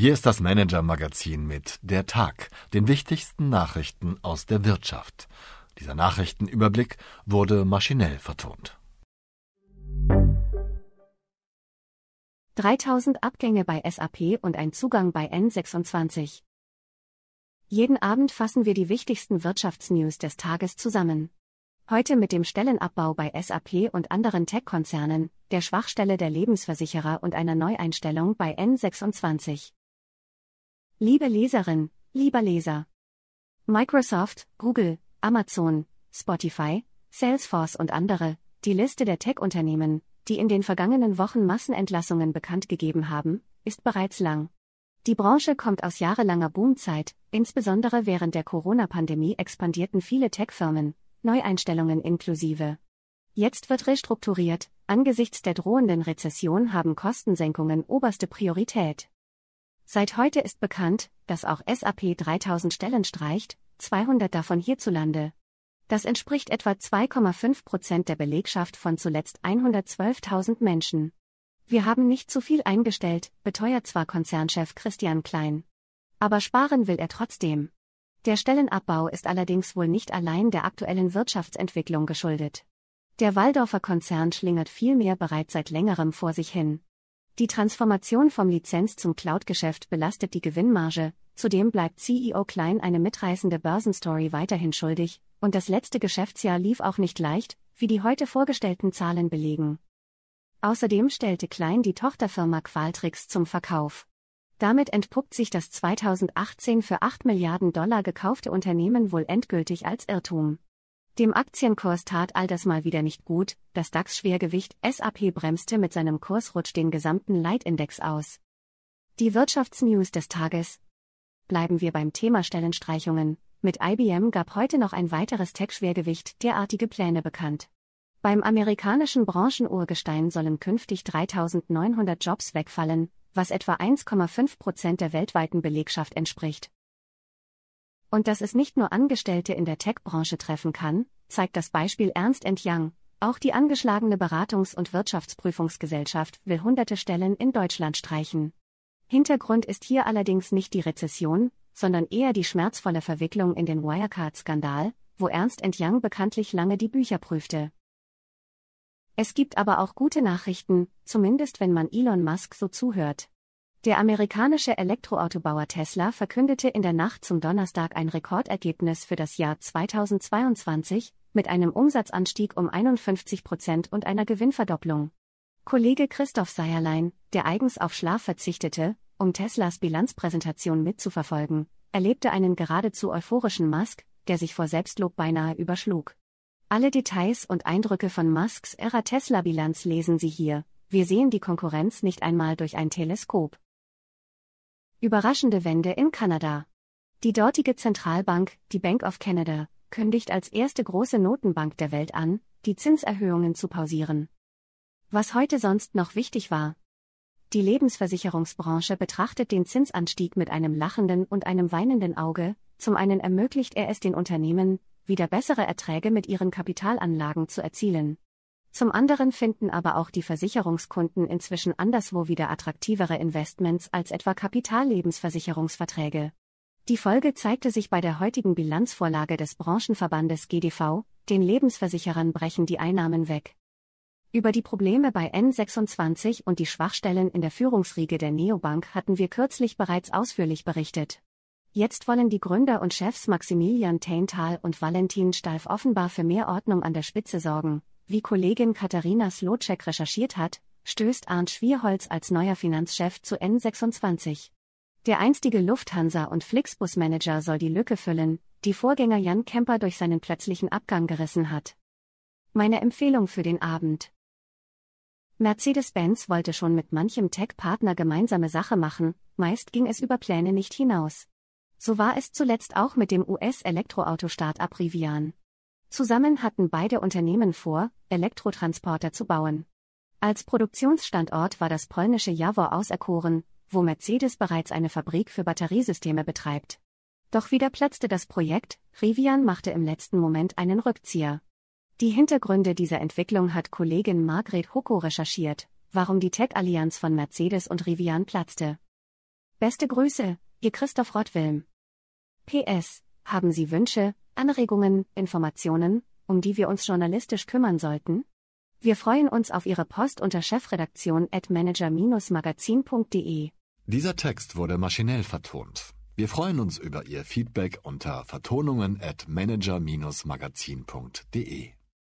Hier ist das Manager-Magazin mit Der Tag, den wichtigsten Nachrichten aus der Wirtschaft. Dieser Nachrichtenüberblick wurde maschinell vertont. 3000 Abgänge bei SAP und ein Zugang bei N26. Jeden Abend fassen wir die wichtigsten Wirtschaftsnews des Tages zusammen. Heute mit dem Stellenabbau bei SAP und anderen Tech-Konzernen, der Schwachstelle der Lebensversicherer und einer Neueinstellung bei N26. Liebe Leserin, lieber Leser. Microsoft, Google, Amazon, Spotify, Salesforce und andere, die Liste der Tech-Unternehmen, die in den vergangenen Wochen Massenentlassungen bekannt gegeben haben, ist bereits lang. Die Branche kommt aus jahrelanger Boomzeit, insbesondere während der Corona-Pandemie expandierten viele Tech-Firmen, Neueinstellungen inklusive. Jetzt wird restrukturiert, angesichts der drohenden Rezession haben Kostensenkungen oberste Priorität. Seit heute ist bekannt, dass auch SAP 3000 Stellen streicht, 200 davon hierzulande. Das entspricht etwa 2,5 Prozent der Belegschaft von zuletzt 112.000 Menschen. Wir haben nicht zu viel eingestellt, beteuert zwar Konzernchef Christian Klein. Aber sparen will er trotzdem. Der Stellenabbau ist allerdings wohl nicht allein der aktuellen Wirtschaftsentwicklung geschuldet. Der Waldorfer Konzern schlingert vielmehr bereits seit längerem vor sich hin. Die Transformation vom Lizenz zum Cloud-Geschäft belastet die Gewinnmarge, zudem bleibt CEO Klein eine mitreißende Börsenstory weiterhin schuldig, und das letzte Geschäftsjahr lief auch nicht leicht, wie die heute vorgestellten Zahlen belegen. Außerdem stellte Klein die Tochterfirma Qualtrics zum Verkauf. Damit entpuppt sich das 2018 für 8 Milliarden Dollar gekaufte Unternehmen wohl endgültig als Irrtum. Dem Aktienkurs tat all das mal wieder nicht gut, das DAX-Schwergewicht SAP bremste mit seinem Kursrutsch den gesamten Leitindex aus. Die Wirtschaftsnews des Tages. Bleiben wir beim Thema Stellenstreichungen. Mit IBM gab heute noch ein weiteres Tech-Schwergewicht derartige Pläne bekannt. Beim amerikanischen Branchenurgestein sollen künftig 3900 Jobs wegfallen, was etwa 1,5 Prozent der weltweiten Belegschaft entspricht. Und dass es nicht nur Angestellte in der Tech-Branche treffen kann, zeigt das Beispiel Ernst Young. Auch die angeschlagene Beratungs- und Wirtschaftsprüfungsgesellschaft will hunderte Stellen in Deutschland streichen. Hintergrund ist hier allerdings nicht die Rezession, sondern eher die schmerzvolle Verwicklung in den Wirecard-Skandal, wo Ernst Young bekanntlich lange die Bücher prüfte. Es gibt aber auch gute Nachrichten, zumindest wenn man Elon Musk so zuhört. Der amerikanische Elektroautobauer Tesla verkündete in der Nacht zum Donnerstag ein Rekordergebnis für das Jahr 2022 mit einem Umsatzanstieg um 51 Prozent und einer Gewinnverdopplung. Kollege Christoph Seierlein, der eigens auf Schlaf verzichtete, um Teslas Bilanzpräsentation mitzuverfolgen, erlebte einen geradezu euphorischen Musk, der sich vor Selbstlob beinahe überschlug. Alle Details und Eindrücke von Musks Ära Tesla-Bilanz lesen Sie hier. Wir sehen die Konkurrenz nicht einmal durch ein Teleskop. Überraschende Wende in Kanada. Die dortige Zentralbank, die Bank of Canada, kündigt als erste große Notenbank der Welt an, die Zinserhöhungen zu pausieren. Was heute sonst noch wichtig war. Die Lebensversicherungsbranche betrachtet den Zinsanstieg mit einem lachenden und einem weinenden Auge, zum einen ermöglicht er es den Unternehmen, wieder bessere Erträge mit ihren Kapitalanlagen zu erzielen. Zum anderen finden aber auch die Versicherungskunden inzwischen anderswo wieder attraktivere Investments als etwa Kapitallebensversicherungsverträge. Die Folge zeigte sich bei der heutigen Bilanzvorlage des Branchenverbandes GDV, den Lebensversicherern brechen die Einnahmen weg. Über die Probleme bei N26 und die Schwachstellen in der Führungsriege der Neobank hatten wir kürzlich bereits ausführlich berichtet. Jetzt wollen die Gründer und Chefs Maximilian Taintal und Valentin Stalf offenbar für mehr Ordnung an der Spitze sorgen, wie Kollegin Katharina Slotschek recherchiert hat, stößt Arndt Schwierholz als neuer Finanzchef zu N26. Der einstige Lufthansa- und Flixbus-Manager soll die Lücke füllen, die Vorgänger Jan Kemper durch seinen plötzlichen Abgang gerissen hat. Meine Empfehlung für den Abend. Mercedes-Benz wollte schon mit manchem Tech-Partner gemeinsame Sache machen, meist ging es über Pläne nicht hinaus. So war es zuletzt auch mit dem US-Elektroauto-Startup Rivian. Zusammen hatten beide Unternehmen vor, Elektrotransporter zu bauen. Als Produktionsstandort war das polnische Jawor auserkoren, wo Mercedes bereits eine Fabrik für Batteriesysteme betreibt. Doch wieder platzte das Projekt, Rivian machte im letzten Moment einen Rückzieher. Die Hintergründe dieser Entwicklung hat Kollegin Margret Hucko recherchiert, warum die Tech-Allianz von Mercedes und Rivian platzte. Beste Grüße, Ihr Christoph Rottwilm. PS. Haben Sie Wünsche, Anregungen, Informationen, um die wir uns journalistisch kümmern sollten? Wir freuen uns auf Ihre Post unter chefredaktion at manager-magazin.de. Dieser Text wurde maschinell vertont. Wir freuen uns über Ihr Feedback unter vertonungen at manager-magazin.de.